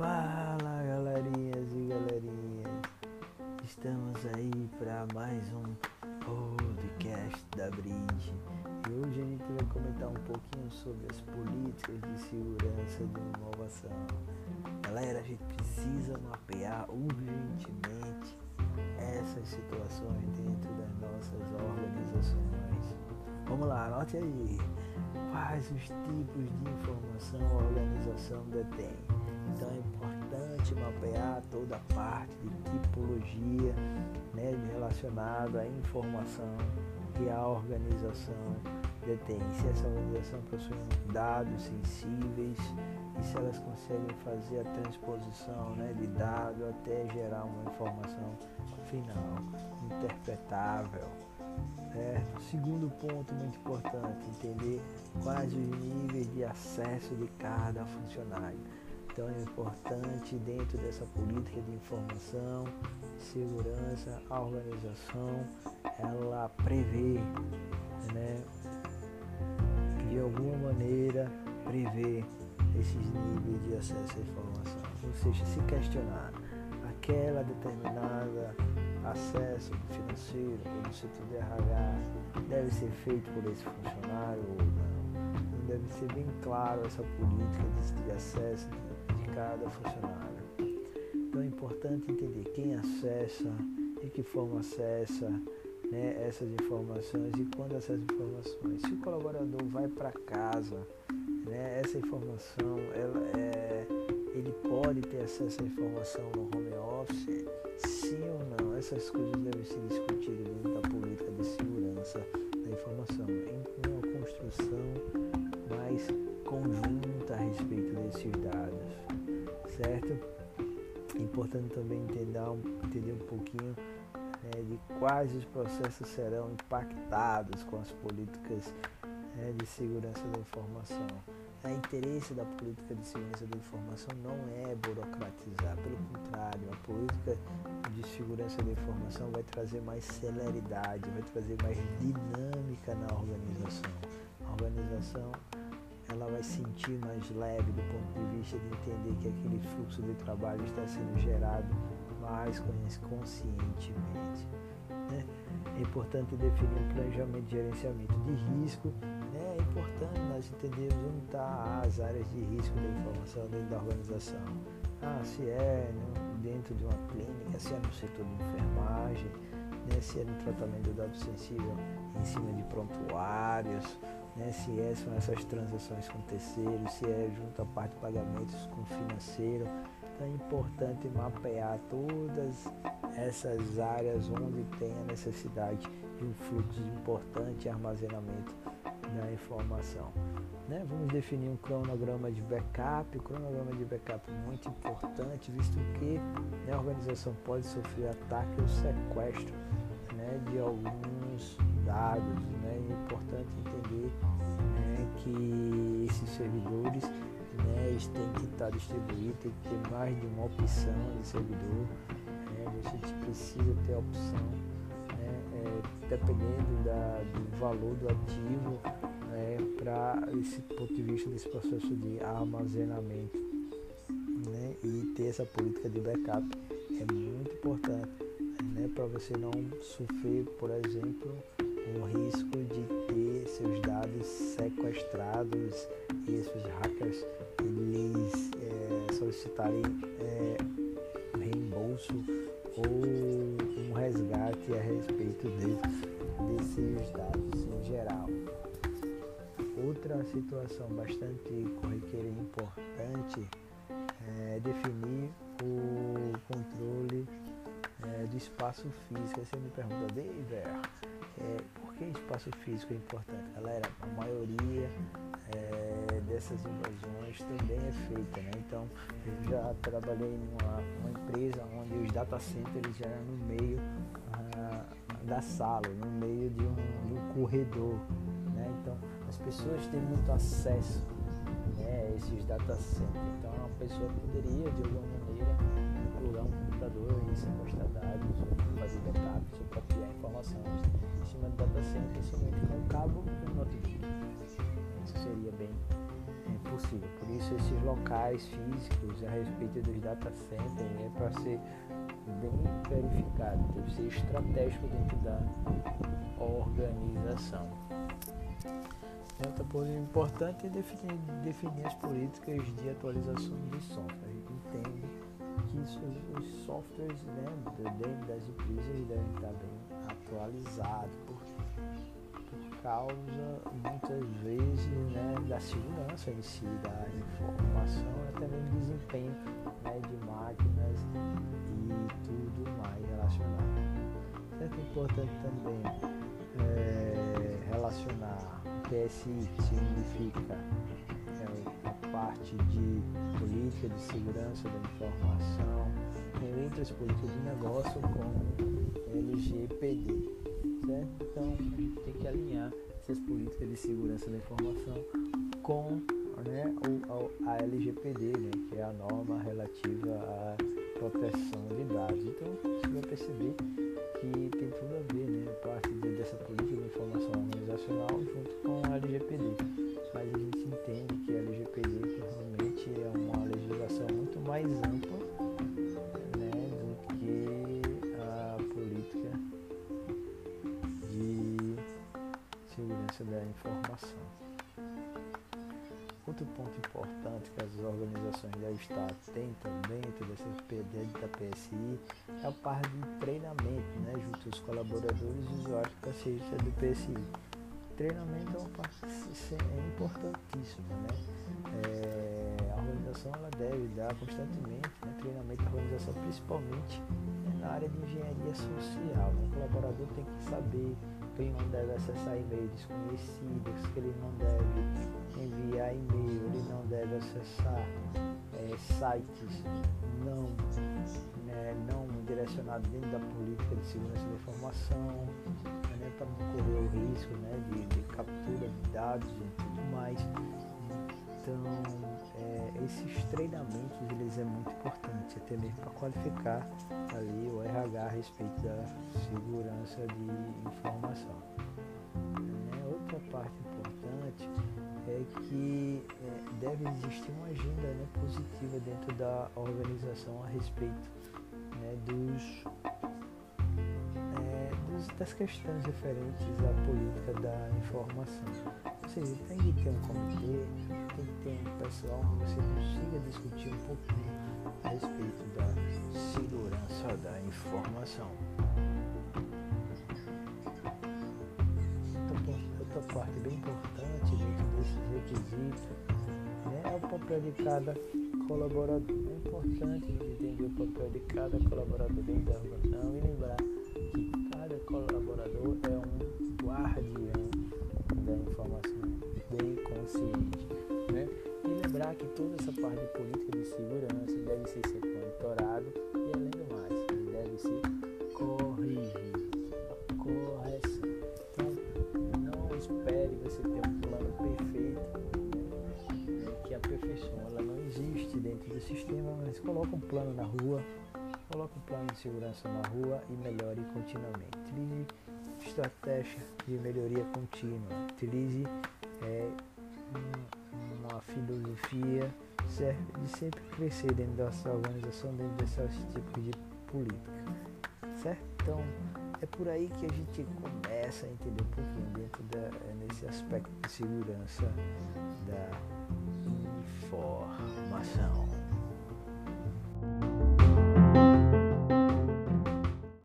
Fala galerinhas e galerinhas, estamos aí para mais um podcast da Brinde e hoje a gente vai comentar um pouquinho sobre as políticas de segurança de inovação. Galera, a gente precisa mapear urgentemente essas situações dentro das nossas organizações. Vamos lá, anote aí quais os tipos de informação a organização detém. Então é importante mapear toda a parte de tipologia né, relacionada à informação que a organização detém. Se essa organização possui dados sensíveis e se elas conseguem fazer a transposição né, de dado até gerar uma informação final, interpretável. Certo? Segundo ponto muito importante, entender quais os níveis de acesso de cada funcionário. É importante dentro dessa política de informação, segurança, a organização, ela prevê, né, de alguma maneira prevê esses níveis de acesso à informação. Ou seja, se questionar aquela determinada acesso financeiro no setor de RH deve ser feito por esse funcionário ou não. Então deve ser bem claro essa política de acesso funcionário. Então é importante entender quem acessa, de que forma acessa né, essas informações e quando essas informações. Se o colaborador vai para casa, né, essa informação ela é, ele pode ter acesso à informação no home office, sim ou não? Essas coisas devem ser discutidas dentro da política de segurança da informação, em uma construção mais conjunta a respeito desses dados, certo? É importante também entender, entender um pouquinho né, de quais os processos serão impactados com as políticas né, de segurança da informação. O interesse da política de segurança da informação não é burocratizar, pelo contrário, a política de segurança da informação vai trazer mais celeridade, vai trazer mais dinâmica na organização. A organização ela vai sentir mais leve do ponto de vista de entender que aquele fluxo de trabalho está sendo gerado mais conscientemente. Né? É importante definir um planejamento de gerenciamento de risco importante nós entendermos onde estão tá as áreas de risco da informação dentro da organização. Ah, se é dentro de uma clínica, se é no setor de enfermagem, né, se é no tratamento do dado sensível em cima de prontuários, né, se é, são essas transações com terceiros, se é junto à parte de pagamentos com financeiro. Então é importante mapear todas essas áreas onde tem a necessidade de um fluxo importante de armazenamento da informação. Né? Vamos definir um cronograma de backup. O cronograma de backup é muito importante, visto que né, a organização pode sofrer ataque ou sequestro né, de alguns dados. Né? É importante entender né, que esses servidores né, têm que estar distribuídos, tem que ter mais de uma opção de servidor. Né? A gente precisa ter a opção dependendo da, do valor do ativo né, para esse ponto de vista desse processo de armazenamento né, e ter essa política de backup é muito importante né, para você não sofrer, por exemplo, o risco de ter seus dados sequestrados e esses hackers eles é, solicitarem é, reembolso ou resgate a respeito de, desses dados em geral. Outra situação bastante corriqueira e importante é definir o controle é, do espaço físico. Você me pergunta, David, é, por que espaço físico é importante? Galera, a maioria é, dessas invasões também é feita, né? Então, eu já trabalhei numa, numa empresa onde os data centers eram no meio ah, da sala, no meio de um, de um corredor, né? Então, as pessoas têm muito acesso né, a esses data centers. Então, a pessoa poderia, de alguma maneira, plugar computador e sequestrar dados, ou fazer backup, ou copiar informações em cima do data center, somente com um cabo e um notebook. Isso seria bem é, possível. Por isso esses locais físicos a respeito dos data centers é para ser bem verificado, deve ser estratégico dentro da organização. Outra coisa importante é definir, definir as políticas de atualização de software. A gente entende que isso, os softwares né, dentro das empresas devem estar bem atualizados, por, por causa muitas vezes né, da segurança em si, da informação, até mesmo desempenho né, de máquinas e tudo mais relacionado. Certo? É importante também é, relacionar PSI, significa é, a parte de política de segurança da informação, entre as políticas de negócio com LGPD, certo? Então tem que alinhar essas políticas de segurança da informação com né, a LGPD, né, que é a norma relativa à proteção de dados. Então você vai perceber que tem tudo a ver, né, parte dessa política de informação organizacional junto mais ampla né, do que a política de segurança da informação. Outro ponto importante que as organizações devem estar atentas dentro dessa da PSI é a parte de treinamento, né, junto aos colaboradores e usuários que assistem do PSI. Treinamento é uma parte é importantíssima, né? É, organização ela deve dar constantemente né, treinamento à organização, principalmente na área de engenharia social. Né? O colaborador tem que saber que ele não deve acessar e-mails desconhecidos, que ele não deve enviar e-mail, ele não deve acessar é, sites não, né, não direcionados dentro da política de segurança da informação, né, para não correr o risco né, de, de captura de dados e tudo mais. Então, é, esses treinamentos eles é muito importante, até mesmo para qualificar ali o RH a respeito da segurança de informação. Né? Outra parte importante é que é, deve existir uma agenda né, positiva dentro da organização a respeito né, dos, dos, das questões referentes à política da informação seja, tem que ter um comitê, tem que ter um pessoal que você consiga discutir um pouquinho a respeito da segurança da informação. Outra parte bem importante dentro desses requisitos né, é o papel de cada colaborador. É importante entender o papel de cada colaborador dentro da organização e lembrar colaborador é um guardião da informação bem consciente. Né? E lembrar que toda essa parte de política de segurança deve ser sempre monitorado e além do mais, deve ser corrigido. Correção. Então, não espere você ter um plano perfeito, né? que a perfeição ela não existe dentro do sistema, mas coloca um plano na rua, coloca um plano de segurança na rua e melhore continuamente. Utilize estratégia de melhoria contínua. Utilize é uma filosofia de sempre crescer dentro da sua organização, dentro desse tipo de política, certo? Então é por aí que a gente começa a entender um pouquinho dentro da, nesse aspecto de segurança da